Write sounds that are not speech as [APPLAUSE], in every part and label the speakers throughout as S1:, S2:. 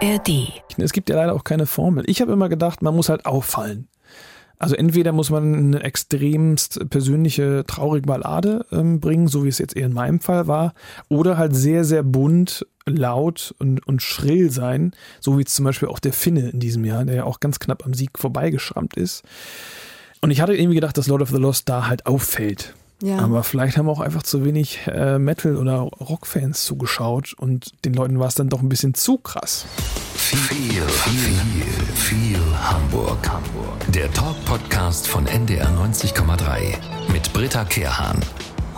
S1: ARD.
S2: Es gibt ja leider auch keine Formel. Ich habe immer gedacht, man muss halt auffallen. Also entweder muss man eine extremst persönliche, traurige Ballade ähm, bringen, so wie es jetzt eher in meinem Fall war, oder halt sehr, sehr bunt, laut und, und schrill sein, so wie zum Beispiel auch der Finne in diesem Jahr, der ja auch ganz knapp am Sieg vorbeigeschrammt ist. Und ich hatte irgendwie gedacht, dass Lord of the Lost da halt auffällt. Ja. Aber vielleicht haben auch einfach zu wenig äh, Metal- oder Rockfans zugeschaut und den Leuten war es dann doch ein bisschen zu krass.
S1: Viel, viel, viel, viel Hamburg. Hamburg. Der Talk-Podcast von NDR 90,3 mit Britta Kehrhahn.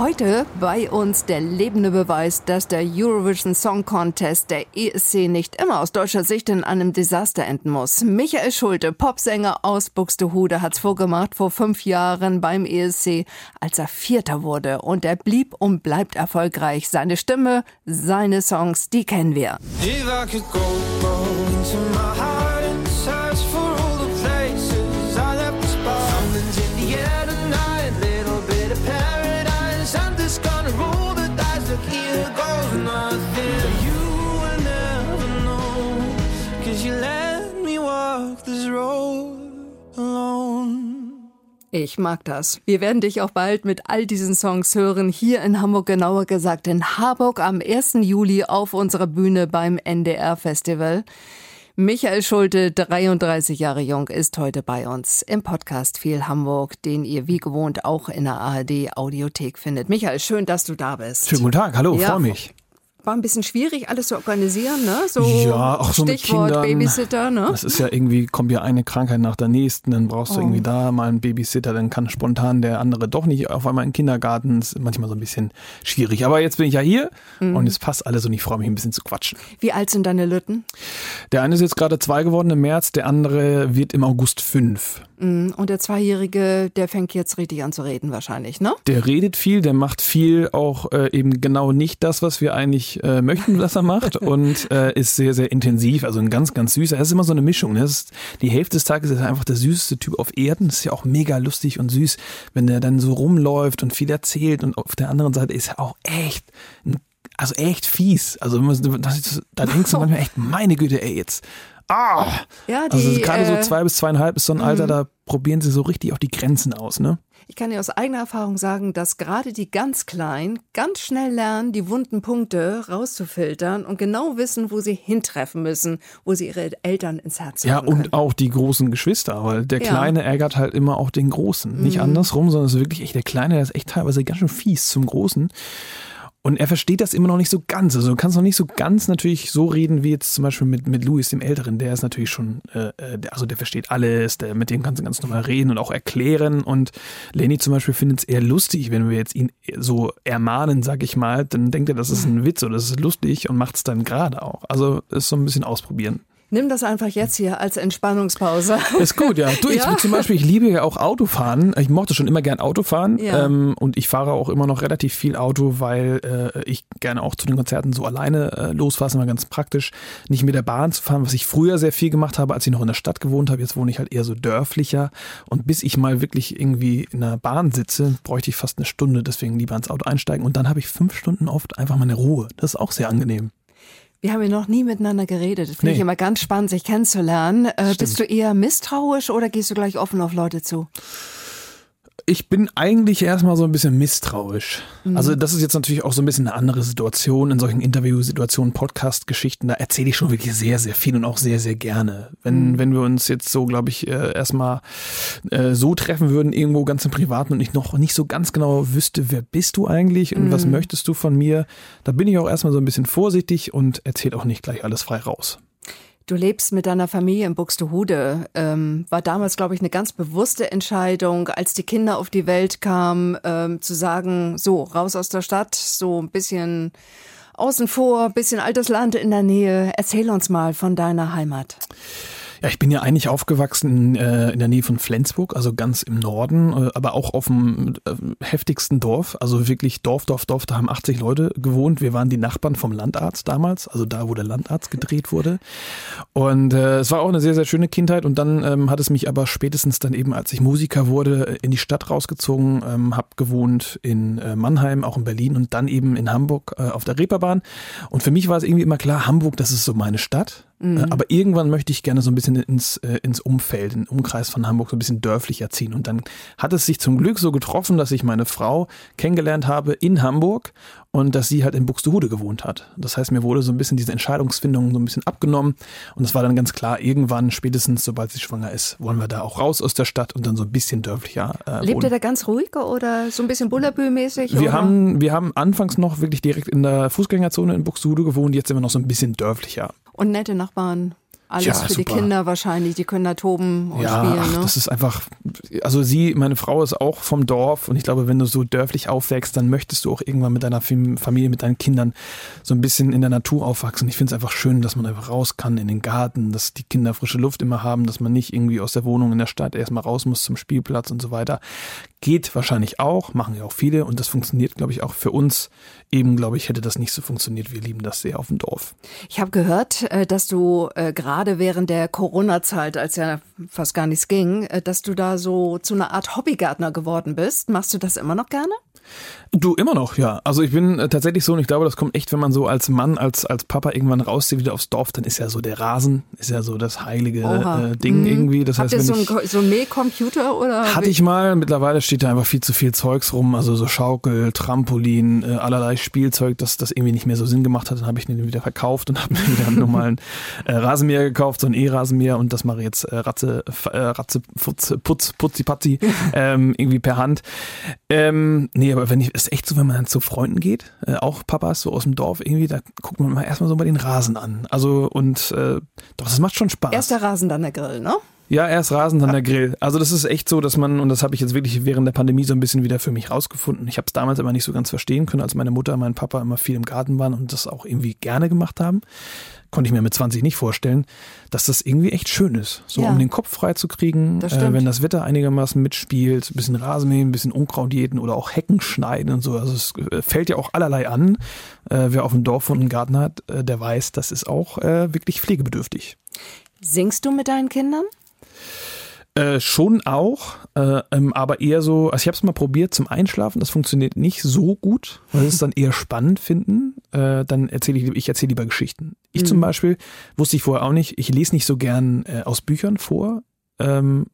S3: Heute bei uns der lebende Beweis, dass der Eurovision Song Contest der ESC nicht immer aus deutscher Sicht in einem Desaster enden muss. Michael Schulte, Popsänger aus Buxtehude, hat's vorgemacht vor fünf Jahren beim ESC, als er Vierter wurde. Und er blieb und bleibt erfolgreich. Seine Stimme, seine Songs, die kennen wir. Ich mag das. Wir werden dich auch bald mit all diesen Songs hören, hier in Hamburg, genauer gesagt in Harburg am 1. Juli auf unserer Bühne beim NDR Festival. Michael Schulte, 33 Jahre jung, ist heute bei uns im Podcast Viel Hamburg, den ihr wie gewohnt auch in der ARD Audiothek findet. Michael, schön, dass du da bist.
S2: Schönen guten Tag, hallo, ja, freue mich
S3: war ein bisschen schwierig, alles zu organisieren, ne? So
S2: ja, auch so
S3: Stichwort
S2: mit Kindern.
S3: Babysitter, ne?
S2: Das ist ja irgendwie, kommt ja eine Krankheit nach der nächsten, dann brauchst du oh. irgendwie da mal einen Babysitter, dann kann spontan der andere doch nicht auf einmal in den Kindergarten. Das ist manchmal so ein bisschen schwierig. Aber jetzt bin ich ja hier mhm. und es passt alles und ich freue mich ein bisschen zu quatschen.
S3: Wie alt sind deine Lütten?
S2: Der eine ist jetzt gerade zwei geworden im März, der andere wird im August fünf.
S3: Mhm. Und der Zweijährige, der fängt jetzt richtig an zu reden wahrscheinlich, ne?
S2: Der redet viel, der macht viel, auch äh, eben genau nicht das, was wir eigentlich äh, möchten, was er macht [LAUGHS] und äh, ist sehr, sehr intensiv, also ein ganz, ganz süßer. Er ist immer so eine Mischung. Ne? Ist, die Hälfte des Tages ist er einfach der süßeste Typ auf Erden. Das ist ja auch mega lustig und süß, wenn er dann so rumläuft und viel erzählt und auf der anderen Seite ist er auch echt also echt fies. Also da denkst du [LAUGHS] manchmal echt, meine Güte, ey, jetzt ah! Ja, die, also gerade so äh, zwei bis zweieinhalb ist so ein Alter, mhm. da probieren sie so richtig auch die Grenzen aus, ne?
S3: Ich kann dir aus eigener Erfahrung sagen, dass gerade die ganz Kleinen ganz schnell lernen, die wunden Punkte rauszufiltern und genau wissen, wo sie hintreffen müssen, wo sie ihre Eltern ins Herz
S2: Ja, und
S3: können.
S2: auch die großen Geschwister, weil der Kleine ja. ärgert halt immer auch den Großen. Nicht mhm. andersrum, sondern es ist wirklich echt, der Kleine, der ist echt teilweise ganz schön fies zum Großen. Und er versteht das immer noch nicht so ganz. Also du kannst noch nicht so ganz natürlich so reden wie jetzt zum Beispiel mit, mit Louis, dem Älteren. Der ist natürlich schon, äh, äh also der versteht alles, der, mit dem kannst du ganz normal reden und auch erklären. Und Lenny zum Beispiel findet es eher lustig, wenn wir jetzt ihn so ermahnen, sag ich mal, dann denkt er, das ist ein Witz oder das ist lustig und macht es dann gerade auch. Also ist so ein bisschen ausprobieren.
S3: Nimm das einfach jetzt hier als Entspannungspause.
S2: Ist gut, ja. Du, ich ja? zum Beispiel, ich liebe ja auch Autofahren. Ich mochte schon immer gern Autofahren. Ja. Ähm, und ich fahre auch immer noch relativ viel Auto, weil äh, ich gerne auch zu den Konzerten so alleine äh, losfahre. Immer ganz praktisch, nicht mit der Bahn zu fahren, was ich früher sehr viel gemacht habe, als ich noch in der Stadt gewohnt habe. Jetzt wohne ich halt eher so dörflicher. Und bis ich mal wirklich irgendwie in der Bahn sitze, bräuchte ich fast eine Stunde. Deswegen lieber ins Auto einsteigen. Und dann habe ich fünf Stunden oft einfach meine Ruhe. Das ist auch sehr angenehm.
S3: Wir haben ja noch nie miteinander geredet. Finde nee. ich immer ganz spannend, sich kennenzulernen. Äh, bist du eher misstrauisch oder gehst du gleich offen auf Leute zu?
S2: Ich bin eigentlich erstmal so ein bisschen misstrauisch. Mhm. Also das ist jetzt natürlich auch so ein bisschen eine andere Situation in solchen Interviewsituationen, Podcast-Geschichten. Da erzähle ich schon wirklich sehr, sehr viel und auch sehr, sehr gerne. Wenn, mhm. wenn wir uns jetzt so, glaube ich, äh, erstmal äh, so treffen würden, irgendwo ganz im Privaten und ich noch nicht so ganz genau wüsste, wer bist du eigentlich und mhm. was möchtest du von mir, da bin ich auch erstmal so ein bisschen vorsichtig und erzähle auch nicht gleich alles frei raus.
S3: Du lebst mit deiner Familie in Buxtehude. Ähm, war damals, glaube ich, eine ganz bewusste Entscheidung, als die Kinder auf die Welt kamen, ähm, zu sagen, so, raus aus der Stadt, so ein bisschen außen vor, bisschen altes Land in der Nähe. Erzähl uns mal von deiner Heimat.
S2: Ja, ich bin ja eigentlich aufgewachsen äh, in der Nähe von Flensburg, also ganz im Norden, äh, aber auch auf dem äh, heftigsten Dorf, also wirklich Dorf, Dorf, Dorf, da haben 80 Leute gewohnt. Wir waren die Nachbarn vom Landarzt damals, also da, wo der Landarzt gedreht wurde. Und äh, es war auch eine sehr, sehr schöne Kindheit und dann ähm, hat es mich aber spätestens dann eben, als ich Musiker wurde, in die Stadt rausgezogen, ähm, habe gewohnt in äh, Mannheim, auch in Berlin und dann eben in Hamburg äh, auf der Reeperbahn. Und für mich war es irgendwie immer klar, Hamburg, das ist so meine Stadt. Mhm. Äh, aber irgendwann möchte ich gerne so ein bisschen ins, äh, ins Umfeld, in den Umkreis von Hamburg so ein bisschen dörflicher ziehen. Und dann hat es sich zum Glück so getroffen, dass ich meine Frau kennengelernt habe in Hamburg und dass sie halt in Buxtehude gewohnt hat. Das heißt, mir wurde so ein bisschen diese Entscheidungsfindung so ein bisschen abgenommen und es war dann ganz klar, irgendwann, spätestens sobald sie schwanger ist, wollen wir da auch raus aus der Stadt und dann so ein bisschen dörflicher
S3: äh, Lebt ihr da ganz ruhig oder so ein bisschen Bullabü-mäßig?
S2: Wir haben, wir haben anfangs noch wirklich direkt in der Fußgängerzone in Buxtehude gewohnt, jetzt sind wir noch so ein bisschen dörflicher.
S3: Und nette Nachbarn? Alles ja, für super. die Kinder wahrscheinlich, die können da toben und ja, spielen. Ach,
S2: ne? das ist einfach, also sie, meine Frau ist auch vom Dorf und ich glaube, wenn du so dörflich aufwächst, dann möchtest du auch irgendwann mit deiner Familie, mit deinen Kindern so ein bisschen in der Natur aufwachsen. Ich finde es einfach schön, dass man einfach raus kann in den Garten, dass die Kinder frische Luft immer haben, dass man nicht irgendwie aus der Wohnung in der Stadt erstmal raus muss zum Spielplatz und so weiter. Geht wahrscheinlich auch, machen ja auch viele und das funktioniert, glaube ich, auch für uns. Eben, glaube ich, hätte das nicht so funktioniert. Wir lieben das sehr auf dem Dorf.
S3: Ich habe gehört, äh, dass du äh, gerade während der Corona-Zeit, als ja fast gar nichts ging, äh, dass du da so zu einer Art Hobbygärtner geworden bist. Machst du das immer noch gerne?
S2: Du immer noch, ja. Also ich bin äh, tatsächlich so und ich glaube, das kommt echt, wenn man so als Mann, als, als Papa irgendwann rauszieht wieder aufs Dorf, dann ist ja so der Rasen, ist ja so das heilige äh, Ding mhm. irgendwie. Das
S3: Habt
S2: heißt,
S3: ihr so, ein, so einen Mähcomputer oder?
S2: Hatte ich mal, mittlerweile steht da einfach viel zu viel Zeugs rum, also so Schaukel, Trampolin, äh, allerlei Spielzeug, das das irgendwie nicht mehr so Sinn gemacht hat. Dann habe ich den wieder verkauft und [LAUGHS] habe mir wieder einen normalen äh, Rasenmäher gekauft, so ein E-Rasenmäher und das mache ich jetzt äh, Ratze, äh, Ratze, Putz, Putz, Putzi Patzi, [LAUGHS] ähm, irgendwie per Hand. Ähm, nee, aber wenn ich ist echt so, wenn man dann zu Freunden geht, äh, auch Papas so aus dem Dorf irgendwie, da guckt man mal erstmal so mal den Rasen an. Also und äh, doch, das macht schon Spaß.
S3: Erst der Rasen, dann der Grill, ne?
S2: Ja, erst Rasen, dann der Grill. Also das ist echt so, dass man, und das habe ich jetzt wirklich während der Pandemie so ein bisschen wieder für mich rausgefunden. Ich habe es damals immer nicht so ganz verstehen können, als meine Mutter und mein Papa immer viel im Garten waren und das auch irgendwie gerne gemacht haben konnte ich mir mit 20 nicht vorstellen, dass das irgendwie echt schön ist. So, ja. um den Kopf frei zu kriegen, äh, wenn das Wetter einigermaßen mitspielt, ein bisschen Rasenmähen, ein bisschen Unkraut jäten oder auch Hecken schneiden und so. Also es äh, fällt ja auch allerlei an. Äh, wer auf dem Dorf und einen Garten hat, äh, der weiß, das ist auch äh, wirklich pflegebedürftig.
S3: Singst du mit deinen Kindern?
S2: Äh, schon auch, äh, ähm, aber eher so, also ich habe es mal probiert zum Einschlafen, das funktioniert nicht so gut, weil es dann eher spannend finden. Äh, dann erzähle ich, ich erzähle lieber Geschichten. Ich mhm. zum Beispiel wusste ich vorher auch nicht, ich lese nicht so gern äh, aus Büchern vor. Ähm,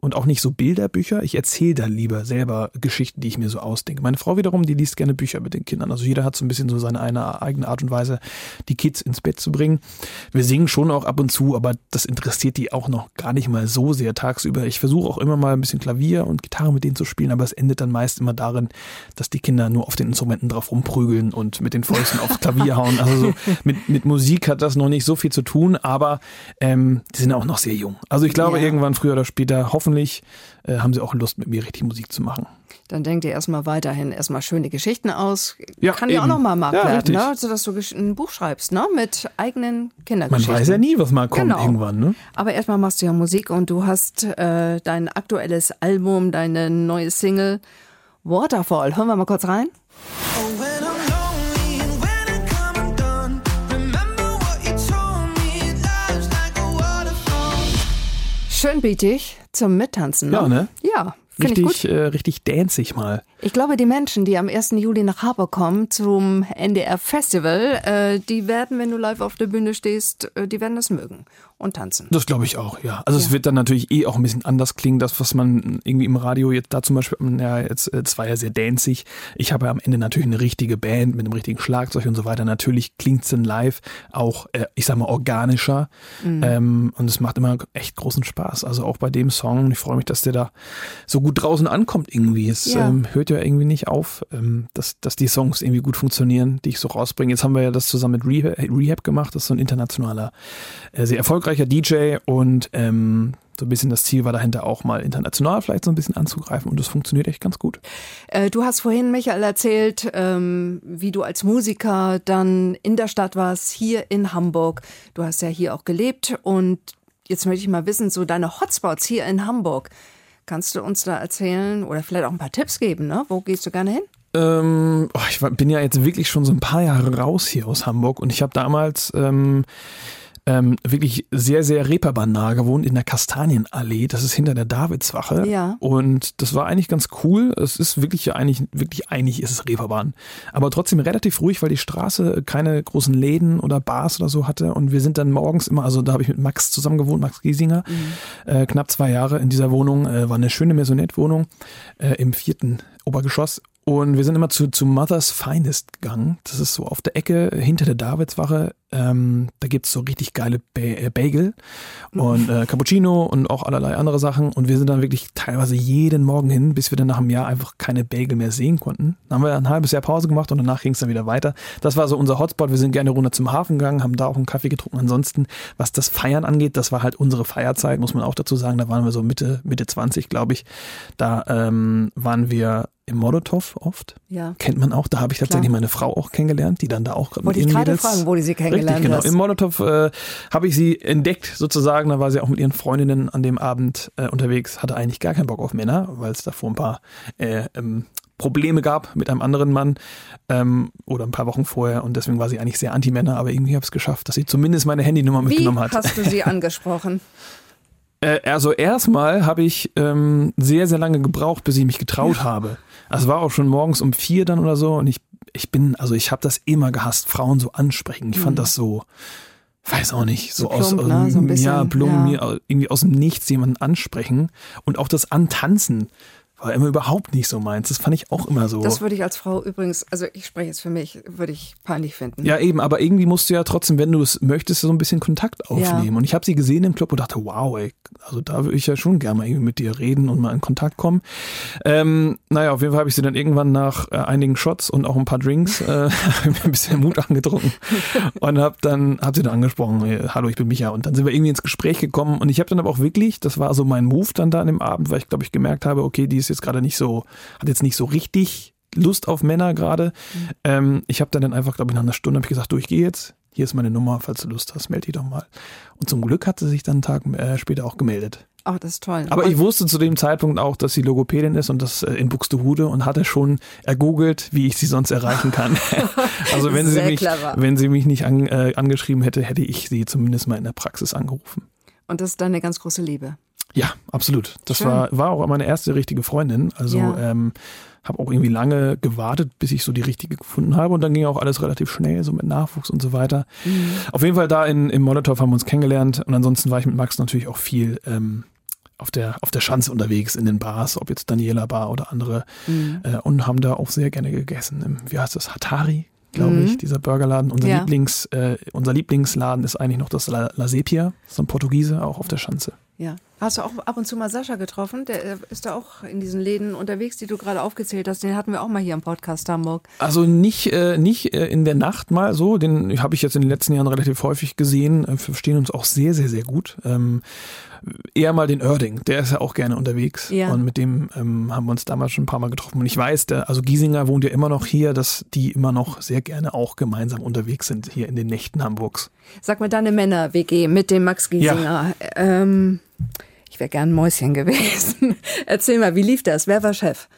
S2: und auch nicht so Bilderbücher. Ich erzähle da lieber selber Geschichten, die ich mir so ausdenke. Meine Frau wiederum, die liest gerne Bücher mit den Kindern. Also jeder hat so ein bisschen so seine eine eigene Art und Weise, die Kids ins Bett zu bringen. Wir singen schon auch ab und zu, aber das interessiert die auch noch gar nicht mal so sehr tagsüber. Ich versuche auch immer mal ein bisschen Klavier und Gitarre mit denen zu spielen, aber es endet dann meist immer darin, dass die Kinder nur auf den Instrumenten drauf rumprügeln und mit den Fäusten aufs Klavier hauen. Also so mit, mit Musik hat das noch nicht so viel zu tun, aber ähm, die sind auch noch sehr jung. Also ich glaube, ja. irgendwann früher oder später hoffen hoffentlich äh, haben sie auch Lust, mit mir richtig Musik zu machen.
S3: Dann denkt ihr erstmal weiterhin erstmal schöne Geschichten aus. Ja, Kann ja auch nochmal Markt ja, werden, ne? sodass du ein Buch schreibst, ne? Mit eigenen Kindergeschichten.
S2: Man weiß ja nie, was mal kommt genau. irgendwann, ne?
S3: Aber erstmal machst du ja Musik und du hast äh, dein aktuelles Album, deine neue Single Waterfall. Hören wir mal kurz rein. Oh, Schön bietig zum Mittanzen. Ne?
S2: Ja, ne?
S3: Ja,
S2: richtig, äh, richtig danzig mal.
S3: Ich glaube, die Menschen, die am 1. Juli nach Harburg kommen zum NDR Festival, äh, die werden, wenn du live auf der Bühne stehst, äh, die werden das mögen und tanzen.
S2: Das glaube ich auch, ja. Also ja. es wird dann natürlich eh auch ein bisschen anders klingen, das, was man irgendwie im Radio jetzt da zum Beispiel, ja, jetzt, es war ja sehr danzig. Ich habe ja am Ende natürlich eine richtige Band mit einem richtigen Schlagzeug und so weiter. Natürlich klingt es dann live auch, äh, ich sag mal, organischer. Mhm. Ähm, und es macht immer echt großen Spaß. Also auch bei dem Song. Ich freue mich, dass der da so gut draußen ankommt irgendwie. Es ja. ähm, hört ja irgendwie nicht auf, ähm, dass, dass die Songs irgendwie gut funktionieren, die ich so rausbringe. Jetzt haben wir ja das zusammen mit Rehab, Rehab gemacht. Das ist so ein internationaler, äh, sehr erfolgreicher erfolgreicher DJ und ähm, so ein bisschen das Ziel war dahinter auch mal international vielleicht so ein bisschen anzugreifen und das funktioniert echt ganz gut.
S3: Äh, du hast vorhin, Michael, erzählt, ähm, wie du als Musiker dann in der Stadt warst, hier in Hamburg. Du hast ja hier auch gelebt und jetzt möchte ich mal wissen, so deine Hotspots hier in Hamburg. Kannst du uns da erzählen oder vielleicht auch ein paar Tipps geben? Ne? Wo gehst du gerne hin?
S2: Ähm, oh, ich bin ja jetzt wirklich schon so ein paar Jahre raus hier aus Hamburg und ich habe damals ähm, ähm, wirklich sehr, sehr reeperbahn gewohnt in der Kastanienallee. Das ist hinter der Davidswache.
S3: Ja.
S2: Und das war eigentlich ganz cool. Es ist wirklich eigentlich, wirklich eigentlich ist es Reeperbahn. Aber trotzdem relativ ruhig, weil die Straße keine großen Läden oder Bars oder so hatte. Und wir sind dann morgens immer, also da habe ich mit Max zusammen gewohnt, Max Giesinger, mhm. äh, knapp zwei Jahre in dieser Wohnung. Äh, war eine schöne Maisonette-Wohnung äh, im vierten Obergeschoss. Und wir sind immer zu, zu Mother's Finest gegangen. Das ist so auf der Ecke hinter der Davidswache. Ähm, da gibt's so richtig geile ba äh, Bagel und äh, Cappuccino und auch allerlei andere Sachen. Und wir sind dann wirklich teilweise jeden Morgen hin, bis wir dann nach einem Jahr einfach keine Bagel mehr sehen konnten. Dann haben wir ein halbes Jahr Pause gemacht und danach ging's dann wieder weiter. Das war so unser Hotspot. Wir sind gerne runter zum Hafen gegangen, haben da auch einen Kaffee getrunken. Ansonsten, was das Feiern angeht, das war halt unsere Feierzeit, muss man auch dazu sagen. Da waren wir so Mitte, Mitte 20, glaube ich. Da ähm, waren wir im Molotow oft.
S3: Ja.
S2: Kennt man auch. Da habe ich tatsächlich Klar. meine Frau auch kennengelernt, die dann da auch
S3: gerade mit ihren ich gerade fragen, wo die sie kennengelernt
S2: Richtig, genau. Im Molotow äh, habe ich sie entdeckt sozusagen. Da war sie auch mit ihren Freundinnen an dem Abend äh, unterwegs. Hatte eigentlich gar keinen Bock auf Männer, weil es davor ein paar äh, ähm, Probleme gab mit einem anderen Mann ähm, oder ein paar Wochen vorher und deswegen war sie eigentlich sehr anti-Männer, aber irgendwie habe ich es geschafft, dass sie zumindest meine Handynummer mitgenommen hat.
S3: Wie hast du sie [LAUGHS] angesprochen?
S2: Äh, also erstmal habe ich ähm, sehr, sehr lange gebraucht, bis ich mich getraut habe. Also war auch schon morgens um vier dann oder so und ich, ich bin, also ich habe das immer gehasst, Frauen so ansprechen. Ich mhm. fand das so, weiß auch nicht, so, so aus, plump, aus ne? so bisschen, ja, plump, ja. irgendwie aus dem Nichts jemanden ansprechen und auch das Antanzen war immer überhaupt nicht so meins. Das fand ich auch immer so.
S3: Das würde ich als Frau übrigens, also ich spreche jetzt für mich, würde ich peinlich finden.
S2: Ja, eben, aber irgendwie musst du ja trotzdem, wenn du es möchtest, so ein bisschen Kontakt aufnehmen. Ja. Und ich habe sie gesehen im Club und dachte, wow, ey, also da würde ich ja schon gerne mal irgendwie mit dir reden und mal in Kontakt kommen. Ähm, naja, auf jeden Fall habe ich sie dann irgendwann nach äh, einigen Shots und auch ein paar Drinks äh, [LAUGHS] ein bisschen Mut angetrunken [LAUGHS] und habe dann, hab sie dann angesprochen, hey, hallo, ich bin Micha. Und dann sind wir irgendwie ins Gespräch gekommen und ich habe dann aber auch wirklich, das war so mein Move dann da an dem Abend, weil ich glaube ich gemerkt habe, okay, die ist ist jetzt gerade nicht so, hat jetzt nicht so richtig Lust auf Männer gerade. Mhm. Ähm, ich habe dann einfach, glaube ich, nach einer Stunde ich gesagt, du, ich gehe jetzt. Hier ist meine Nummer, falls du Lust hast, melde dich doch mal. Und zum Glück hat sie sich dann einen Tag äh, später auch gemeldet.
S3: Ach, das ist toll.
S2: Aber ich wusste zu dem Zeitpunkt auch, dass sie Logopädin ist und das äh, in Buxtehude und hatte schon ergoogelt, wie ich sie sonst erreichen kann. [LAUGHS] also wenn sie, mich, wenn sie mich nicht an, äh, angeschrieben hätte, hätte ich sie zumindest mal in der Praxis angerufen.
S3: Und das ist deine ganz große Liebe.
S2: Ja, absolut. Das war, war auch meine erste richtige Freundin. Also ja. ähm, habe auch irgendwie lange gewartet, bis ich so die richtige gefunden habe. Und dann ging auch alles relativ schnell, so mit Nachwuchs und so weiter. Mhm. Auf jeden Fall da in, im Molotow haben wir uns kennengelernt. Und ansonsten war ich mit Max natürlich auch viel ähm, auf der, auf der Schanze unterwegs in den Bars, ob jetzt Daniela Bar oder andere. Mhm. Äh, und haben da auch sehr gerne gegessen. Im, wie heißt das? Hatari, glaube mhm. ich, dieser Burgerladen. Unser, ja. Lieblings, äh, unser Lieblingsladen ist eigentlich noch das La, La Sepia, so ein Portugiese, auch auf der Schanze.
S3: Ja. Hast du auch ab und zu mal Sascha getroffen? Der äh, ist da auch in diesen Läden unterwegs, die du gerade aufgezählt hast. Den hatten wir auch mal hier im Podcast Hamburg.
S2: Also nicht, äh, nicht äh, in der Nacht mal so. Den habe ich jetzt in den letzten Jahren relativ häufig gesehen. Äh, wir verstehen uns auch sehr, sehr, sehr gut. Ähm, eher mal den Oerding, der ist ja auch gerne unterwegs. Ja. Und mit dem ähm, haben wir uns damals schon ein paar Mal getroffen. Und ich weiß, der, also Giesinger wohnt ja immer noch hier, dass die immer noch sehr gerne auch gemeinsam unterwegs sind hier in den Nächten Hamburgs.
S3: Sag mal, deine Männer-WG mit dem Max Giesinger. Ja. Ähm ich wäre gern ein Mäuschen gewesen. [LAUGHS] Erzähl mal, wie lief das? Wer war Chef?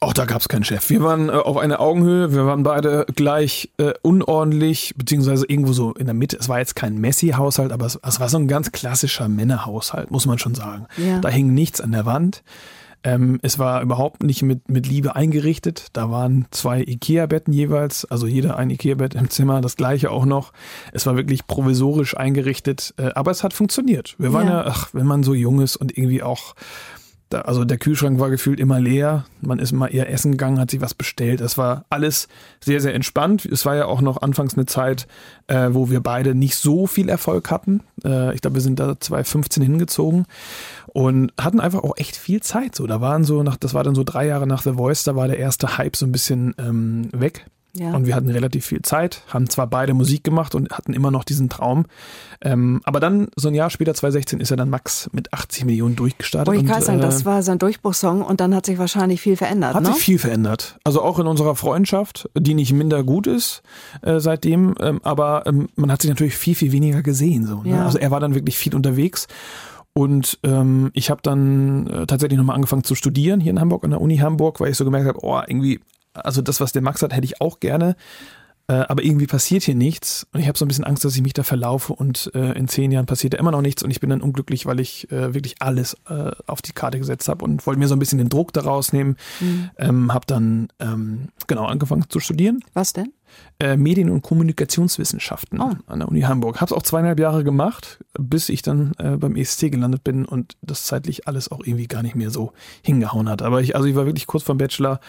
S2: Auch da gab es keinen Chef. Wir waren äh, auf einer Augenhöhe, wir waren beide gleich äh, unordentlich, beziehungsweise irgendwo so in der Mitte. Es war jetzt kein Messi-Haushalt, aber es, es, war so ein ganz klassischer Männerhaushalt, muss man schon sagen. Ja. Da hing nichts an der Wand. Ähm, es war überhaupt nicht mit, mit Liebe eingerichtet. Da waren zwei Ikea-Betten jeweils, also jeder ein Ikea-Bett im Zimmer, das gleiche auch noch. Es war wirklich provisorisch eingerichtet, äh, aber es hat funktioniert. Wir waren ja, ja ach, wenn man so jung ist und irgendwie auch da, also der Kühlschrank war gefühlt immer leer. Man ist mal eher essen gegangen, hat sich was bestellt. Es war alles sehr, sehr entspannt. Es war ja auch noch anfangs eine Zeit, äh, wo wir beide nicht so viel Erfolg hatten. Äh, ich glaube, wir sind da 2015 hingezogen und hatten einfach auch echt viel Zeit. So, da waren so nach, das war dann so drei Jahre nach The Voice, da war der erste Hype so ein bisschen ähm, weg. Ja. Und wir hatten relativ viel Zeit, haben zwar beide Musik gemacht und hatten immer noch diesen Traum. Ähm, aber dann, so ein Jahr später, 2016, ist er dann Max mit 80 Millionen durchgestartet.
S3: Wollte ich gerade sagen, äh, das war sein Durchbruchssong und dann hat sich wahrscheinlich viel verändert.
S2: Hat
S3: ne?
S2: sich viel verändert. Also auch in unserer Freundschaft, die nicht minder gut ist äh, seitdem. Ähm, aber ähm, man hat sich natürlich viel, viel weniger gesehen. So, ne? ja. Also er war dann wirklich viel unterwegs. Und ähm, ich habe dann äh, tatsächlich nochmal angefangen zu studieren hier in Hamburg, an der Uni Hamburg, weil ich so gemerkt habe, oh, irgendwie also das, was der Max hat, hätte ich auch gerne. äh, aber irgendwie passiert hier nichts und ich habe so ein bisschen Angst, dass ich mich da verlaufe und äh, in zehn Jahren passiert da immer noch nichts und ich bin dann unglücklich, weil ich äh, wirklich alles äh, auf die Karte gesetzt habe und wollte mir so ein bisschen den Druck daraus nehmen. Mhm. Ähm, habe dann ähm, genau angefangen zu studieren.
S3: Was denn?
S2: Äh, Medien- und Kommunikationswissenschaften oh. an der Uni Hamburg. Habe es auch zweieinhalb Jahre gemacht, bis ich dann beim ESC gelandet bin und das zeitlich alles auch irgendwie gar nicht mehr so hingehauen hat. Aber ich, also ich war wirklich kurz vom Bachelor,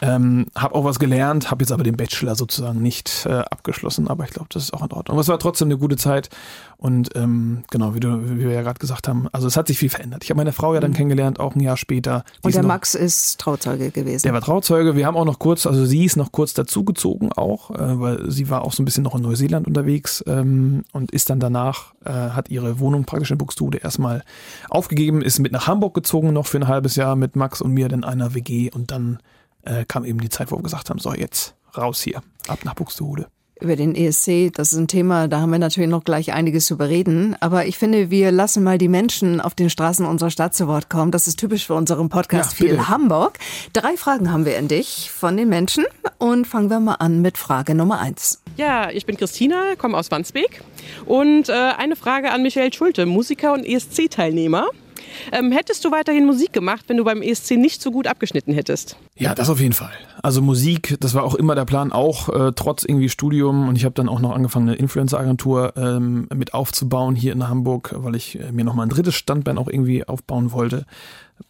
S2: ähm, habe auch was gelernt, habe jetzt aber den Bachelor sozusagen nicht äh, abgeschlossen, aber ich glaube, das ist auch in Ordnung. Aber es war trotzdem eine gute Zeit und ähm, genau, wie, du, wie wir ja gerade gesagt haben, also es hat sich viel verändert. Ich habe meine Frau ja dann mhm. kennengelernt, auch ein Jahr später.
S3: Und der noch, Max ist Trauzeuge gewesen.
S2: Der war Trauzeuge. Wir haben auch noch kurz, also sie ist noch kurz dazugezogen auch, äh, weil sie war auch so ein bisschen noch in Neuseeland unterwegs ähm, und ist dann danach, äh, hat ihre Wohnung praktisch in Buxtehude erstmal aufgegeben, ist mit nach Hamburg gezogen noch für ein halbes Jahr mit Max und mir in einer WG und dann äh, kam eben die Zeit, wo wir gesagt haben, so jetzt raus hier, ab nach Buxtehude.
S3: Über den ESC, das ist ein Thema, da haben wir natürlich noch gleich einiges zu bereden. Aber ich finde, wir lassen mal die Menschen auf den Straßen unserer Stadt zu Wort kommen. Das ist typisch für unseren Podcast ja, viel Hamburg. Drei Fragen haben wir in dich von den Menschen und fangen wir mal an mit Frage Nummer eins.
S4: Ja, ich bin Christina, komme aus Wandsbek und äh, eine Frage an Michael Schulte, Musiker und ESC-Teilnehmer. Ähm, hättest du weiterhin Musik gemacht, wenn du beim ESC nicht so gut abgeschnitten hättest?
S2: Ja, das auf jeden Fall. Also Musik, das war auch immer der Plan, auch äh, trotz irgendwie Studium. Und ich habe dann auch noch angefangen, eine Influencer-Agentur ähm, mit aufzubauen hier in Hamburg, weil ich äh, mir noch mal ein drittes Standbein auch irgendwie aufbauen wollte.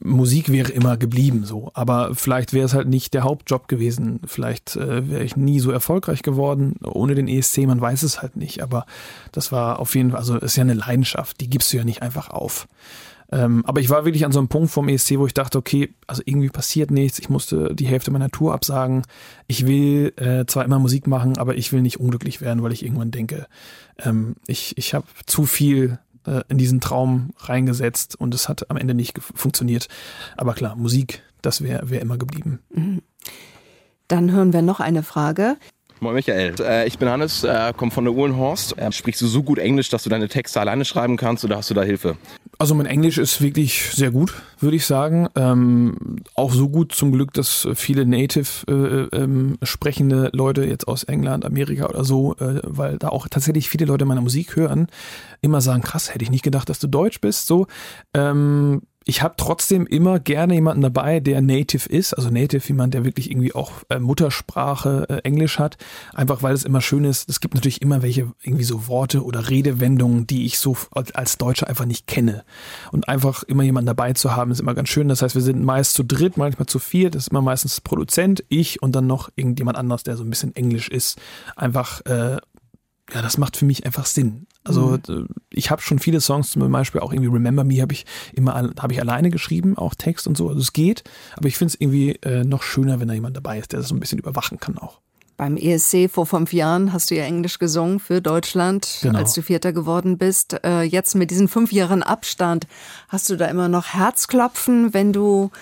S2: Musik wäre immer geblieben so, aber vielleicht wäre es halt nicht der Hauptjob gewesen. Vielleicht äh, wäre ich nie so erfolgreich geworden ohne den ESC, man weiß es halt nicht, aber das war auf jeden Fall, also ist ja eine Leidenschaft, die gibst du ja nicht einfach auf. Ähm, aber ich war wirklich an so einem Punkt vom ESC, wo ich dachte, okay, also irgendwie passiert nichts. Ich musste die Hälfte meiner Tour absagen. Ich will äh, zwar immer Musik machen, aber ich will nicht unglücklich werden, weil ich irgendwann denke, ähm, ich, ich habe zu viel äh, in diesen Traum reingesetzt und es hat am Ende nicht funktioniert. Aber klar, Musik, das wäre wär immer geblieben. Mhm.
S3: Dann hören wir noch eine Frage.
S5: Moin Michael, äh, ich bin Hannes, äh, komme von der Uhlenhorst. Äh, sprichst du so gut Englisch, dass du deine Texte alleine schreiben kannst oder hast du da Hilfe?
S2: Also mein Englisch ist wirklich sehr gut, würde ich sagen. Ähm, auch so gut zum Glück, dass viele Native äh, ähm, sprechende Leute jetzt aus England, Amerika oder so, äh, weil da auch tatsächlich viele Leute meine Musik hören, immer sagen, krass, hätte ich nicht gedacht, dass du Deutsch bist. So, ähm, ich habe trotzdem immer gerne jemanden dabei, der Native ist, also Native, jemand, der wirklich irgendwie auch äh, Muttersprache äh, Englisch hat, einfach weil es immer schön ist. Es gibt natürlich immer welche irgendwie so Worte oder Redewendungen, die ich so als Deutscher einfach nicht kenne. Und einfach immer jemanden dabei zu haben, ist immer ganz schön. Das heißt, wir sind meist zu dritt, manchmal zu viert. Das ist immer meistens Produzent, ich und dann noch irgendjemand anders, der so ein bisschen Englisch ist. Einfach äh, ja, das macht für mich einfach Sinn. Also mhm. ich habe schon viele Songs, zum Beispiel auch irgendwie Remember Me habe ich immer habe ich alleine geschrieben, auch Text und so. Also es geht, aber ich finde es irgendwie äh, noch schöner, wenn da jemand dabei ist, der das so ein bisschen überwachen kann auch.
S3: Beim ESC vor fünf Jahren hast du ja Englisch gesungen für Deutschland, genau. als du Vierter geworden bist. Äh, jetzt mit diesen fünf Jahren Abstand, hast du da immer noch Herzklopfen, wenn du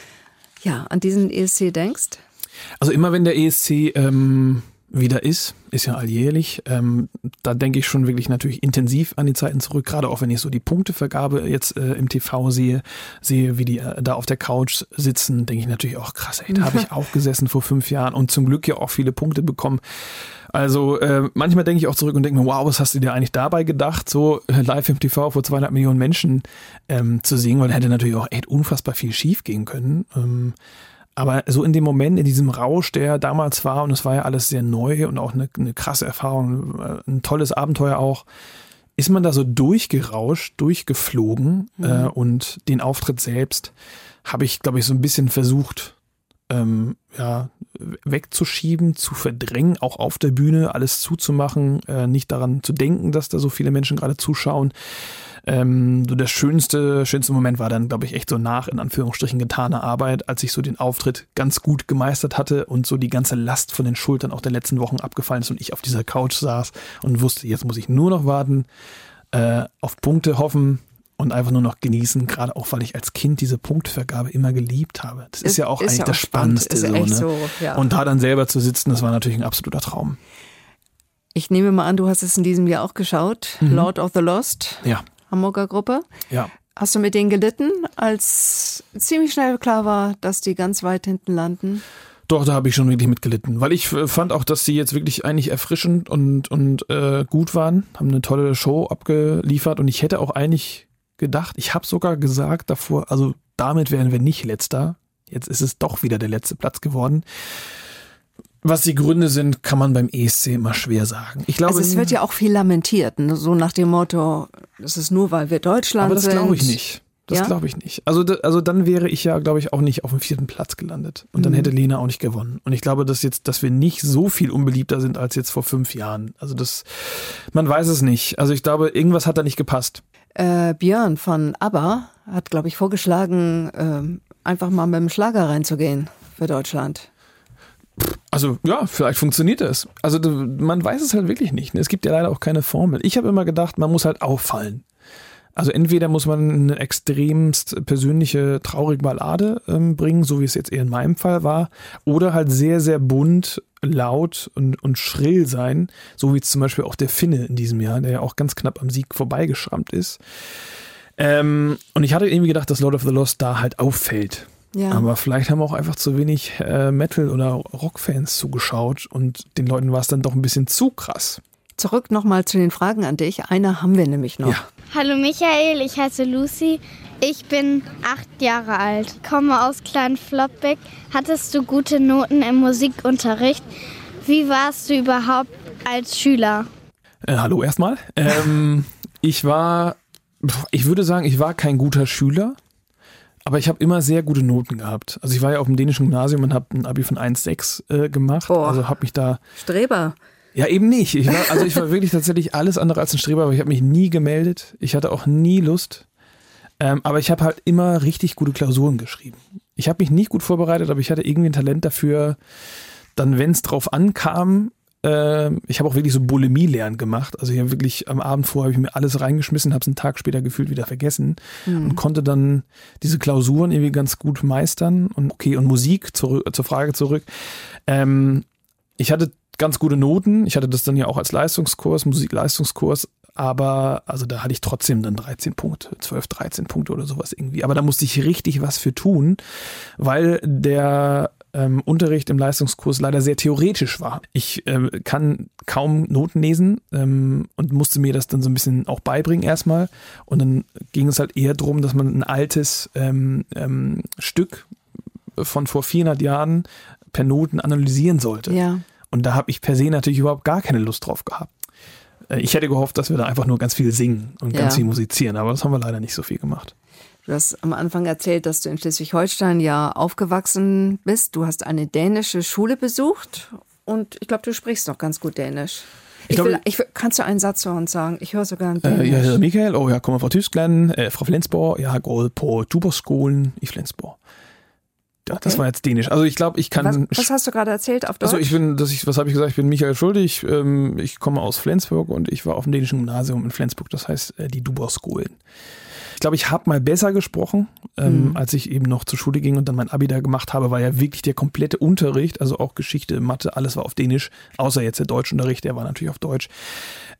S3: ja an diesen ESC denkst?
S2: Also immer wenn der ESC ähm, wieder ist, ist ja alljährlich. Ähm, da denke ich schon wirklich natürlich intensiv an die Zeiten zurück, gerade auch wenn ich so die Punktevergabe jetzt äh, im TV sehe, sehe, wie die äh, da auf der Couch sitzen, denke ich natürlich auch krass, ey, da habe ich [LAUGHS] auch gesessen vor fünf Jahren und zum Glück ja auch viele Punkte bekommen. Also äh, manchmal denke ich auch zurück und denke mir, wow, was hast du dir eigentlich dabei gedacht, so äh, live im TV vor 200 Millionen Menschen ähm, zu singen, weil da hätte natürlich auch echt unfassbar viel schief gehen können. Ähm, aber so in dem Moment, in diesem Rausch, der damals war, und es war ja alles sehr neu und auch eine, eine krasse Erfahrung, äh, ein tolles Abenteuer auch, ist man da so durchgerauscht, durchgeflogen mhm. äh, und den Auftritt selbst habe ich, glaube ich, so ein bisschen versucht, ähm, ja, wegzuschieben, zu verdrängen, auch auf der Bühne alles zuzumachen, äh, nicht daran zu denken, dass da so viele Menschen gerade zuschauen. Ähm, so der schönste, schönste Moment war dann, glaube ich, echt so nach, in Anführungsstrichen, getane Arbeit, als ich so den Auftritt ganz gut gemeistert hatte und so die ganze Last von den Schultern auch der letzten Wochen abgefallen ist und ich auf dieser Couch saß und wusste, jetzt muss ich nur noch warten, äh, auf Punkte hoffen, und einfach nur noch genießen, gerade auch weil ich als Kind diese Punktvergabe immer geliebt habe. Das ist, ist ja auch ist eigentlich ja das Spannendste. So, ne? so, ja. Und da dann selber zu sitzen, das war natürlich ein absoluter Traum.
S3: Ich nehme mal an, du hast es in diesem Jahr auch geschaut, mhm. Lord of the Lost.
S2: Ja.
S3: Hamburger Gruppe.
S2: Ja.
S3: Hast du mit denen gelitten, als ziemlich schnell klar war, dass die ganz weit hinten landen?
S2: Doch, da habe ich schon wirklich mitgelitten, weil ich äh, fand auch, dass sie jetzt wirklich eigentlich erfrischend und, und äh, gut waren, haben eine tolle Show abgeliefert und ich hätte auch eigentlich gedacht, ich habe sogar gesagt davor, also damit wären wir nicht letzter. Jetzt ist es doch wieder der letzte Platz geworden. Was die Gründe sind, kann man beim ESC immer schwer sagen. Ich glaube,
S3: also es wird ja auch viel lamentiert, ne? so nach dem Motto, das ist nur, weil wir Deutschland
S2: aber das
S3: sind.
S2: glaube ich nicht. Das
S3: Ja?
S2: glaube ich nicht. Also, also dann wäre ich ja, glaube ich, auch nicht auf dem vierten Platz gelandet. Und dann
S3: Mhm.
S2: hätte Lena auch nicht gewonnen. Und ich glaube, dass jetzt, dass wir nicht so viel unbeliebter sind als jetzt vor fünf Jahren. Also das, man weiß es nicht. Also ich glaube, irgendwas hat da nicht gepasst.
S3: Äh, Björn von ABBA hat, glaube ich, vorgeschlagen, ähm, einfach mal mit dem Schlager reinzugehen für Deutschland.
S2: Also ja, vielleicht funktioniert das. Also man weiß es halt wirklich nicht. ne? Es gibt ja leider auch keine Formel. Ich habe immer gedacht, man muss halt auffallen. Also entweder muss man eine extremst persönliche traurige Ballade ähm, bringen, so wie es jetzt eher in meinem Fall war, oder halt sehr, sehr bunt, laut und, und schrill sein, so wie es zum Beispiel auch der Finne in diesem Jahr, der ja auch ganz knapp am Sieg vorbeigeschrammt ist. Ähm, und ich hatte irgendwie gedacht, dass Lord of the Lost da halt auffällt.
S3: Ja.
S2: Aber vielleicht haben auch einfach zu wenig äh, Metal- oder Rockfans zugeschaut und den Leuten war es dann doch ein bisschen zu krass.
S3: Zurück nochmal zu den Fragen an dich. Eine haben wir nämlich noch.
S2: Ja.
S6: Hallo Michael, ich heiße Lucy. Ich bin acht Jahre alt, komme aus Klein-Flottbeck. Hattest du gute Noten im Musikunterricht? Wie warst du überhaupt als Schüler?
S2: Äh, hallo erstmal. Ähm, [LAUGHS] ich war, ich würde sagen, ich war kein guter Schüler, aber ich habe immer sehr gute Noten gehabt. Also ich war ja auf dem dänischen Gymnasium und habe ein Abi von 1,6 äh, gemacht.
S3: Boah.
S2: Also habe mich da
S3: Streber.
S2: Ja, eben nicht. Ich war, also ich war wirklich tatsächlich alles andere als ein Streber, aber ich habe mich nie gemeldet. Ich hatte auch nie Lust. Ähm, aber ich habe halt immer richtig gute Klausuren geschrieben. Ich habe mich nicht gut vorbereitet, aber ich hatte irgendwie ein Talent dafür, dann, wenn es drauf ankam, ähm, ich habe auch wirklich so Bulimie-Lernen gemacht. Also ich habe wirklich am Abend vorher habe ich mir alles reingeschmissen, habe es einen Tag später gefühlt wieder vergessen und konnte dann diese Klausuren irgendwie ganz gut meistern. Und okay, und Musik, zur, zur Frage zurück. Ähm, ich hatte ganz gute Noten. Ich hatte das dann ja auch als Leistungskurs, Musikleistungskurs. Aber also da hatte ich trotzdem dann 13 Punkte, 12, 13 Punkte oder sowas irgendwie. Aber da musste ich richtig was für tun, weil der ähm, Unterricht im Leistungskurs leider sehr theoretisch war. Ich ähm, kann kaum Noten lesen ähm, und musste mir das dann so ein bisschen auch beibringen erstmal. Und dann ging es halt eher darum, dass man ein altes ähm, ähm, Stück von vor 400 Jahren per Noten analysieren sollte.
S3: Ja.
S2: Und da habe ich per se natürlich überhaupt gar keine Lust drauf gehabt. Äh, Ich hätte gehofft, dass wir da einfach nur ganz viel singen und ganz
S3: Ja.
S2: viel musizieren, aber das haben wir leider nicht so viel gemacht.
S3: Du hast am Anfang erzählt, dass du in Schleswig-Holstein ja aufgewachsen bist. Du hast eine dänische Schule besucht und ich glaube, du sprichst noch ganz gut Dänisch. Ich,
S2: glaube-
S3: will, ich kannst du einen Satz für uns sagen? Ich höre sogar ein
S2: Äh,
S3: Dänisch.
S2: jeg hedder Michael, og jeg kommer fra Tyskland, äh, fra Flensborg. Jeg har gået på Tuborgskolen i Flensborg. Ja, das
S3: Okay.
S2: war jetzt Dänisch. Also ich glaube, ich kann.
S3: was, was hast du gerade erzählt auf Deutsch?
S2: also ich bin, dass ich, was habe ich gesagt? Ich bin Michael Schulde. Ich, ähm, ich komme aus Flensburg und ich war auf dem dänischen Gymnasium in Flensburg. Das heißt äh, die Duborskolen. Ich glaube, ich habe mal besser gesprochen, ähm,
S3: Mhm.
S2: als ich eben noch zur Schule ging und dann mein Abi da gemacht habe, weil ja wirklich der komplette Unterricht, also auch Geschichte, Mathe, alles war auf Dänisch, außer jetzt der Deutschunterricht, der war natürlich auf Deutsch.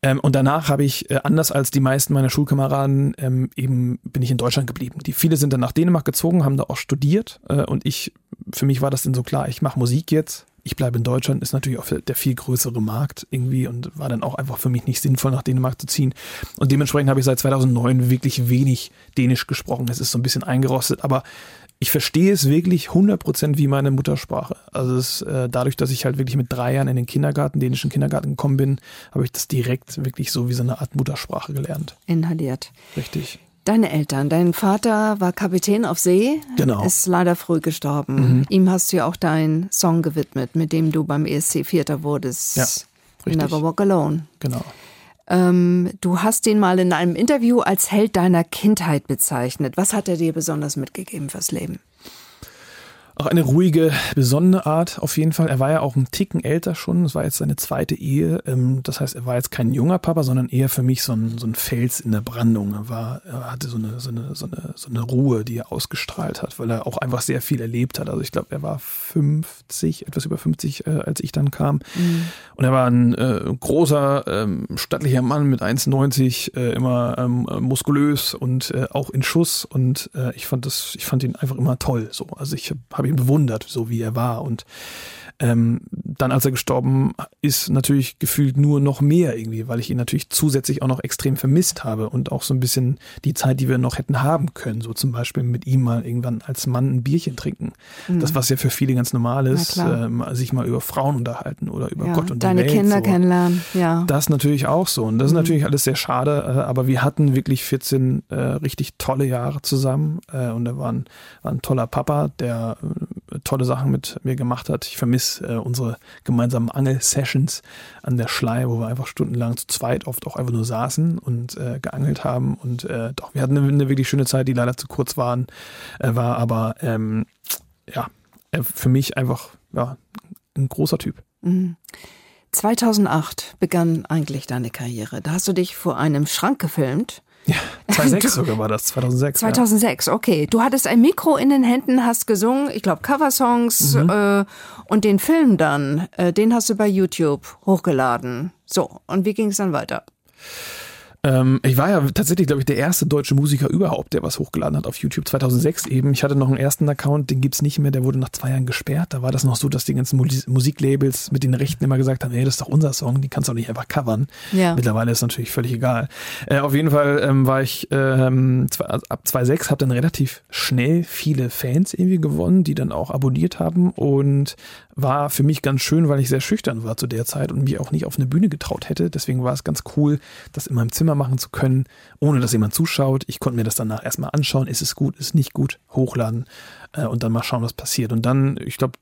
S2: Ähm, und danach habe ich, äh, anders als die meisten meiner Schulkameraden, ähm, eben bin ich in Deutschland geblieben. Die viele sind dann nach Dänemark gezogen, haben da auch studiert äh, und ich, für mich war das dann so klar, ich mache Musik jetzt. Ich bleibe in Deutschland, ist natürlich auch der viel größere Markt irgendwie und war dann auch einfach für mich nicht sinnvoll, nach Dänemark zu ziehen. Und dementsprechend habe ich seit 2009 wirklich wenig Dänisch gesprochen. Es ist so ein bisschen eingerostet, aber ich verstehe es wirklich 100% wie meine Muttersprache. Also es, äh, dadurch, dass ich halt wirklich mit drei Jahren in den Kindergarten, dänischen Kindergarten gekommen bin, habe ich das direkt wirklich so wie so eine Art Muttersprache gelernt.
S3: Inhaliert.
S2: Richtig.
S3: Deine Eltern, dein Vater war Kapitän auf See,
S2: Genau.
S3: ist leider früh gestorben. Ihm hast du ja auch deinen Song gewidmet, mit dem du beim ESC Vierter wurdest.
S2: Ja, richtig.
S3: Never Walk Alone.
S2: Genau.
S3: Ähm, du hast den mal in einem Interview als Held deiner Kindheit bezeichnet. Was hat er dir besonders mitgegeben fürs Leben?
S2: Auch eine ruhige, besonnene Art auf jeden Fall. Er war ja auch einen Ticken älter schon. Es war jetzt seine zweite Ehe. Ähm, Das heißt, er war jetzt kein junger Papa, sondern eher für mich so ein, so ein Fels in der Brandung. Er, war, er hatte so eine, so, eine, so, eine, so eine Ruhe, die er ausgestrahlt hat, weil er auch einfach sehr viel erlebt hat. Also ich glaube, er war 50, etwas über 50, äh, als ich dann kam. Und er war ein äh, großer, ähm, stattlicher Mann mit 1,90, äh, immer ähm, äh, muskulös und äh, auch in Schuss. Und äh, ich fand das, ich fand ihn einfach immer toll. So, also ich habe hab habe ihn bewundert, so wie er war. Und ähm, dann, als er gestorben ist, natürlich gefühlt nur noch mehr irgendwie, weil ich ihn natürlich zusätzlich auch noch extrem vermisst habe und auch so ein bisschen die Zeit, die wir noch hätten haben können, so zum Beispiel mit ihm mal irgendwann als Mann ein Bierchen trinken. Mhm. Das, was ja für viele ganz normal ist, ähm, sich mal über Frauen unterhalten oder über ja, Gott und
S3: deine
S2: die
S3: Welt. Kinder
S2: so.
S3: kennenlernen, ja.
S2: Das natürlich auch so. Und das ist mhm. natürlich alles sehr schade, äh, aber wir hatten wirklich 14 äh, richtig tolle Jahre zusammen äh, und er war ein, war ein toller Papa, der äh, tolle Sachen mit mir gemacht hat. Ich vermisse äh, unsere gemeinsamen Angel-Sessions an der Schlei, wo wir einfach stundenlang zu zweit oft auch einfach nur saßen und äh, geangelt haben. Und äh, doch, wir hatten eine, eine, wirklich schöne Zeit, die leider zu kurz waren, äh, war, aber ähm, ja, äh, für mich einfach ja, ein großer Typ.
S3: Mhm. 2008 begann eigentlich deine Karriere. Da hast du dich vor einem Schrank gefilmt
S2: ja, 2006 sogar war das, 2006.
S3: 2006, ja. okay. Du hattest ein Mikro in den Händen, hast gesungen, ich glaube Coversongs mhm. äh, und den Film dann, äh, den hast du bei YouTube hochgeladen. So, und wie ging es dann weiter?
S2: Ähm, ich war ja tatsächlich, glaube ich, der erste deutsche Musiker überhaupt, der was hochgeladen hat auf YouTube 2006 eben. Ich hatte noch einen ersten Account, den gibt's nicht mehr, der wurde nach zwei Jahren gesperrt. Da war das noch so, dass die ganzen Musiklabels mit den Rechten immer gesagt haben, hey, das ist doch unser Song, die kannst du auch nicht einfach covern. Ja. Mittlerweile ist natürlich völlig egal. Äh, auf jeden Fall ähm, war ich ähm, also ab 2006, habe dann relativ schnell viele Fans irgendwie gewonnen, die dann auch abonniert haben und war für mich ganz schön, weil ich sehr schüchtern war zu der Zeit und mich auch nicht auf eine Bühne getraut hätte. Deswegen war es ganz cool, das in meinem Zimmer machen zu können, ohne dass jemand zuschaut. Ich konnte mir das danach erstmal anschauen, ist es gut, ist es nicht gut, hochladen äh, und dann mal schauen, was passiert. Und dann, ich glaube,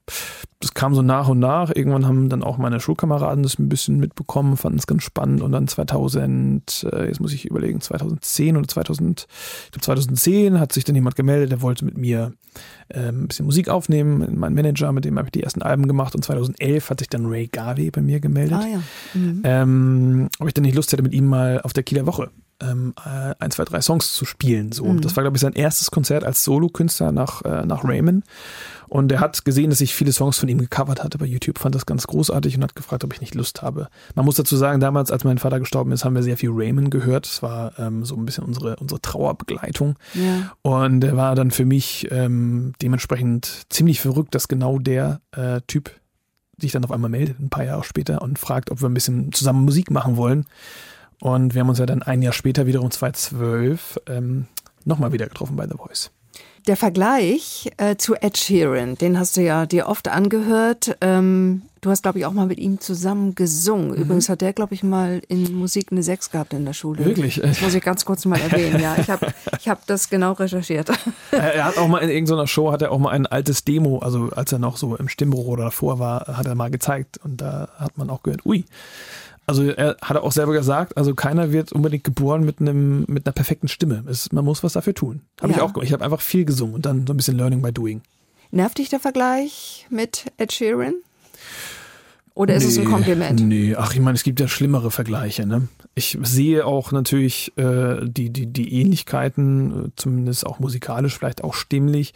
S2: das kam so nach und nach. Irgendwann haben dann auch meine Schulkameraden das ein bisschen mitbekommen, fanden es ganz spannend. Und dann 2000, äh, jetzt muss ich überlegen, 2010 oder 2000, ich glaube 2010 hat sich dann jemand gemeldet, der wollte mit mir äh, ein bisschen Musik aufnehmen. Mein Manager, mit dem habe ich die ersten Alben gemacht. Und 2011 hat sich dann Ray Garvey bei mir gemeldet. Ah, ja. Mhm. Ähm, ob ich dann nicht Lust hätte, mit ihm mal auf der Kieler Woche ähm, äh, ein, zwei, drei Songs zu spielen. So. Mhm. Das war, glaube ich, sein erstes Konzert als Solokünstler nach, äh, nach Raymond. Und er hat gesehen, dass ich viele Songs von ihm gecovert hatte bei YouTube, fand das ganz großartig und hat gefragt, ob ich nicht Lust habe. Man muss dazu sagen, damals, als mein Vater gestorben ist, haben wir sehr viel Raymond gehört. Das war ähm, so ein bisschen unsere, unsere Trauerbegleitung. Ja. Und er war dann für mich ähm, dementsprechend ziemlich verrückt, dass genau der äh, Typ sich dann auf einmal meldet, ein paar Jahre später, und fragt, ob wir ein bisschen zusammen Musik machen wollen. Und wir haben uns ja dann ein Jahr später, wiederum 2012, ähm, nochmal wieder getroffen bei The Voice.
S3: Der Vergleich äh, zu Ed Sheeran, den hast du ja dir oft angehört. Ähm, du hast, glaube ich, auch mal mit ihm zusammen gesungen. Mhm. Übrigens hat der, glaube ich, mal in Musik eine Sechs gehabt in der Schule.
S2: Wirklich?
S3: Das muss ich ganz kurz mal [LAUGHS] erwähnen. Ja, ich habe ich hab das genau recherchiert.
S2: Er hat auch mal in irgendeiner Show, hat er auch mal ein altes Demo, also als er noch so im Stimmbüro oder davor war, hat er mal gezeigt. Und da hat man auch gehört, ui, also er hat auch selber gesagt, also keiner wird unbedingt geboren mit einem mit einer perfekten Stimme. Es, man muss was dafür tun. Habe ja. ich auch gemacht. Ich habe einfach viel gesungen und dann so ein bisschen Learning by Doing.
S3: Nervt dich der Vergleich mit Ed Sheeran? Oder ist nee, es ein Kompliment?
S2: Nee, ach, ich meine, es gibt ja schlimmere Vergleiche. Ne? Ich sehe auch natürlich äh, die, die, die Ähnlichkeiten, äh, zumindest auch musikalisch, vielleicht auch stimmlich.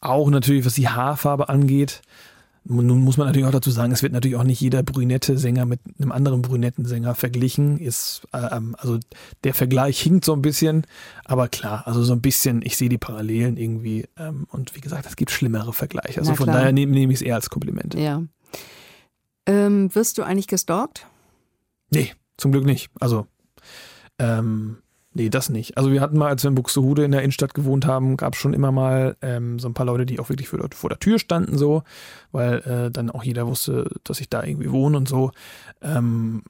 S2: Auch natürlich, was die Haarfarbe angeht. Nun muss man natürlich auch dazu sagen, es wird natürlich auch nicht jeder brünette Sänger mit einem anderen brünetten Sänger verglichen. Ist, ähm, also der Vergleich hinkt so ein bisschen, aber klar, also so ein bisschen, ich sehe die Parallelen irgendwie. Ähm, und wie gesagt, es gibt schlimmere Vergleiche. Also von daher nehme nehm ich es eher als Kompliment.
S3: Ja. Ähm, wirst du eigentlich gestalkt?
S2: Nee, zum Glück nicht. Also ähm, Nee, das nicht. Also wir hatten mal, als wir in Buxtehude in der Innenstadt gewohnt haben, gab es schon immer mal ähm, so ein paar Leute, die auch wirklich vor, vor der Tür standen, so, weil äh, dann auch jeder wusste, dass ich da irgendwie wohne und so. Ähm,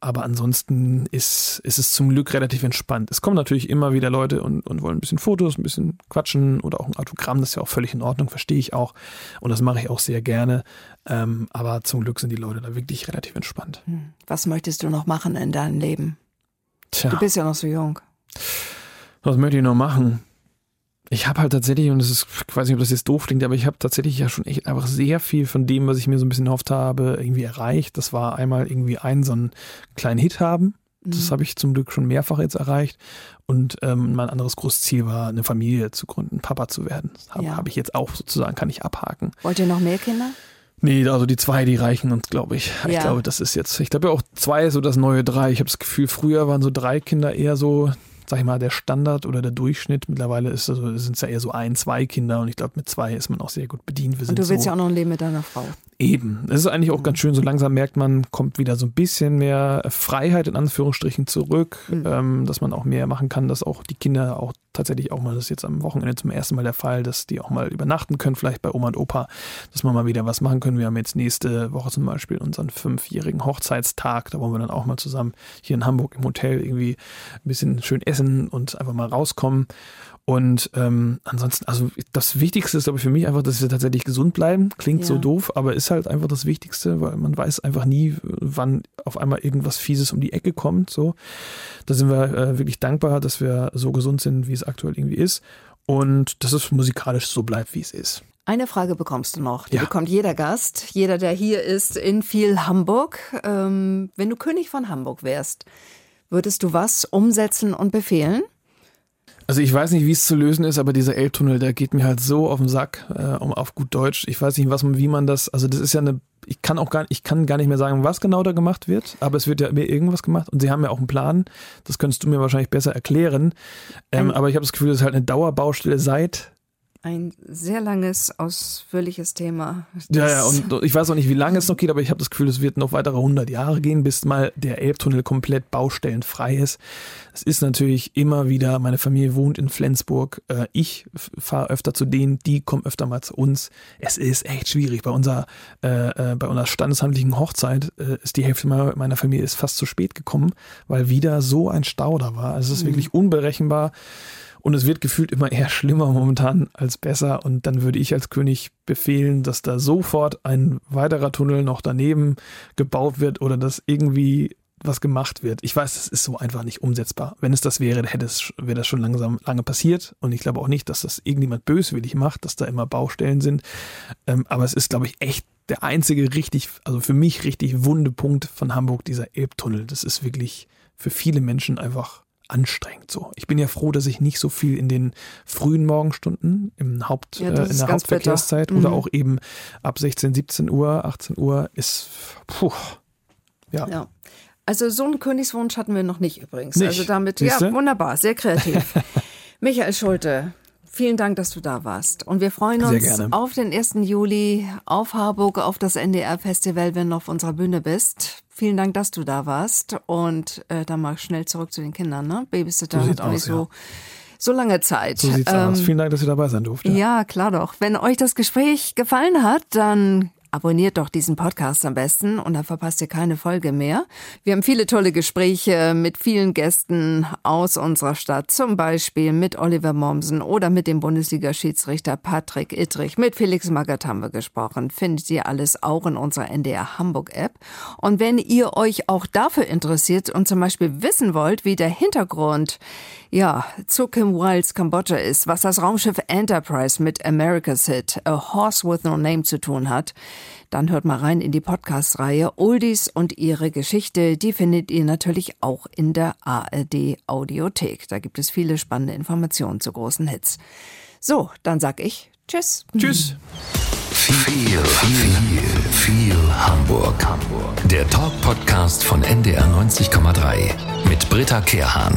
S2: aber ansonsten ist, ist es zum Glück relativ entspannt. Es kommen natürlich immer wieder Leute und, und wollen ein bisschen Fotos, ein bisschen quatschen oder auch ein Autogramm. Das ist ja auch völlig in Ordnung, verstehe ich auch. Und das mache ich auch sehr gerne. Ähm, aber zum Glück sind die Leute da wirklich relativ entspannt. Hm.
S3: Was möchtest du noch machen in deinem Leben? Tja. Du bist ja noch so jung.
S2: Was möchte ich noch machen? Ich habe halt tatsächlich, und das ist, ich weiß nicht, ob das jetzt doof klingt, aber ich habe tatsächlich ja schon echt einfach sehr viel von dem, was ich mir so ein bisschen erhofft habe, irgendwie erreicht. Das war einmal irgendwie einen so einen kleinen Hit haben. Das mhm. habe ich zum Glück schon mehrfach jetzt erreicht. Und ähm, mein anderes großes Ziel war, eine Familie zu gründen, Papa zu werden. Das habe ja. hab ich jetzt auch sozusagen, kann ich abhaken.
S3: Wollt ihr noch mehr Kinder?
S2: Nee, also die zwei, die reichen uns, glaube ich. Ja. Ich glaube, das ist jetzt, ich glaube ja auch zwei so das neue drei. Ich habe das Gefühl, früher waren so drei Kinder eher so sag ich mal, der Standard oder der Durchschnitt. Mittlerweile ist also, sind es ja eher so ein, zwei Kinder und ich glaube, mit zwei ist man auch sehr gut bedient.
S3: Wir und du willst so ja auch noch ein Leben mit deiner Frau.
S2: Eben. Es ist eigentlich auch mhm. ganz schön, so langsam merkt man, kommt wieder so ein bisschen mehr Freiheit in Anführungsstrichen zurück, mhm. ähm, dass man auch mehr machen kann, dass auch die Kinder auch tatsächlich auch mal, das ist jetzt am Wochenende zum ersten Mal der Fall, dass die auch mal übernachten können, vielleicht bei Oma und Opa, dass wir mal wieder was machen können. Wir haben jetzt nächste Woche zum Beispiel unseren fünfjährigen Hochzeitstag, da wollen wir dann auch mal zusammen hier in Hamburg im Hotel irgendwie ein bisschen schön essen und einfach mal rauskommen. Und ähm, ansonsten, also das Wichtigste ist, ich, für mich einfach, dass wir tatsächlich gesund bleiben. Klingt ja. so doof, aber ist halt einfach das Wichtigste, weil man weiß einfach nie, wann auf einmal irgendwas Fieses um die Ecke kommt. So, da sind wir äh, wirklich dankbar, dass wir so gesund sind, wie es aktuell irgendwie ist. Und dass es musikalisch so bleibt, wie es ist.
S3: Eine Frage bekommst du noch. Die ja. bekommt jeder Gast, jeder, der hier ist in viel Hamburg. Ähm, wenn du König von Hamburg wärst, würdest du was umsetzen und befehlen?
S2: Also ich weiß nicht, wie es zu lösen ist, aber dieser Elbtunnel, der geht mir halt so auf den Sack, äh, um auf gut Deutsch. Ich weiß nicht, was wie man das, also das ist ja eine, ich kann auch gar ich kann gar nicht mehr sagen, was genau da gemacht wird, aber es wird ja mir irgendwas gemacht und sie haben ja auch einen Plan. Das könntest du mir wahrscheinlich besser erklären. Ähm, aber ich habe das Gefühl, das ist halt eine Dauerbaustelle seit
S3: ein sehr langes, ausführliches Thema.
S2: Ja, ja, und ich weiß auch nicht, wie lange es noch geht, aber ich habe das Gefühl, es wird noch weitere 100 Jahre gehen, bis mal der Elbtunnel komplett baustellenfrei ist. Es ist natürlich immer wieder, meine Familie wohnt in Flensburg, äh, ich fahre öfter zu denen, die kommen öfter mal zu uns. Es ist echt schwierig. Bei unserer, äh, äh bei unserer standeshandlichen Hochzeit äh, ist die Hälfte meiner Familie ist fast zu spät gekommen, weil wieder so ein Stau da war. Also es ist mhm. wirklich unberechenbar. Und es wird gefühlt immer eher schlimmer momentan als besser. Und dann würde ich als König befehlen, dass da sofort ein weiterer Tunnel noch daneben gebaut wird oder dass irgendwie was gemacht wird. Ich weiß, das ist so einfach nicht umsetzbar. Wenn es das wäre, hätte es, wäre das schon langsam lange passiert. Und ich glaube auch nicht, dass das irgendjemand böswillig macht, dass da immer Baustellen sind. Ähm, aber es ist, glaube ich, echt der einzige richtig, also für mich richtig wunde Punkt von Hamburg, dieser Elbtunnel. Das ist wirklich für viele Menschen einfach anstrengend so. Ich bin ja froh, dass ich nicht so viel in den frühen Morgenstunden im Haupt, ja, äh, in der Hauptverkehrszeit mhm. oder auch eben ab 16, 17 Uhr, 18 Uhr ist puh, ja.
S3: ja. Also so einen Königswunsch hatten wir noch nicht übrigens. Nicht. Also damit, Siehste? ja, wunderbar, sehr kreativ. [LAUGHS] Michael Schulte, Vielen Dank, dass du da warst. Und wir freuen uns auf den 1. Juli, auf Harburg, auf das NDR-Festival, wenn du auf unserer Bühne bist. Vielen Dank, dass du da warst. Und äh, dann mal schnell zurück zu den Kindern. Ne? Babysitter so hat auch nicht so, ja. so lange Zeit.
S2: So sieht's ähm, aus. Vielen Dank, dass ihr dabei sein durfte.
S3: Ja, klar doch. Wenn euch das Gespräch gefallen hat, dann Abonniert doch diesen Podcast am besten und dann verpasst ihr keine Folge mehr. Wir haben viele tolle Gespräche mit vielen Gästen aus unserer Stadt, zum Beispiel mit Oliver Mommsen oder mit dem Bundesliga-Schiedsrichter Patrick Ittrich. Mit Felix Magath haben wir gesprochen. Findet ihr alles auch in unserer NDR Hamburg-App. Und wenn ihr euch auch dafür interessiert und zum Beispiel wissen wollt, wie der Hintergrund ja, zu Kim Wilds Kambodscha ist, was das Raumschiff Enterprise mit America's Hit A Horse with No Name zu tun hat, dann hört mal rein in die Podcast-Reihe Oldies und ihre Geschichte. Die findet ihr natürlich auch in der ARD Audiothek. Da gibt es viele spannende Informationen zu großen Hits. So, dann sag ich Tschüss.
S2: Tschüss.
S1: Viel, viel, viel Hamburg. Hamburg. Der Talk-Podcast von NDR 90,3 mit Britta Kehrhahn.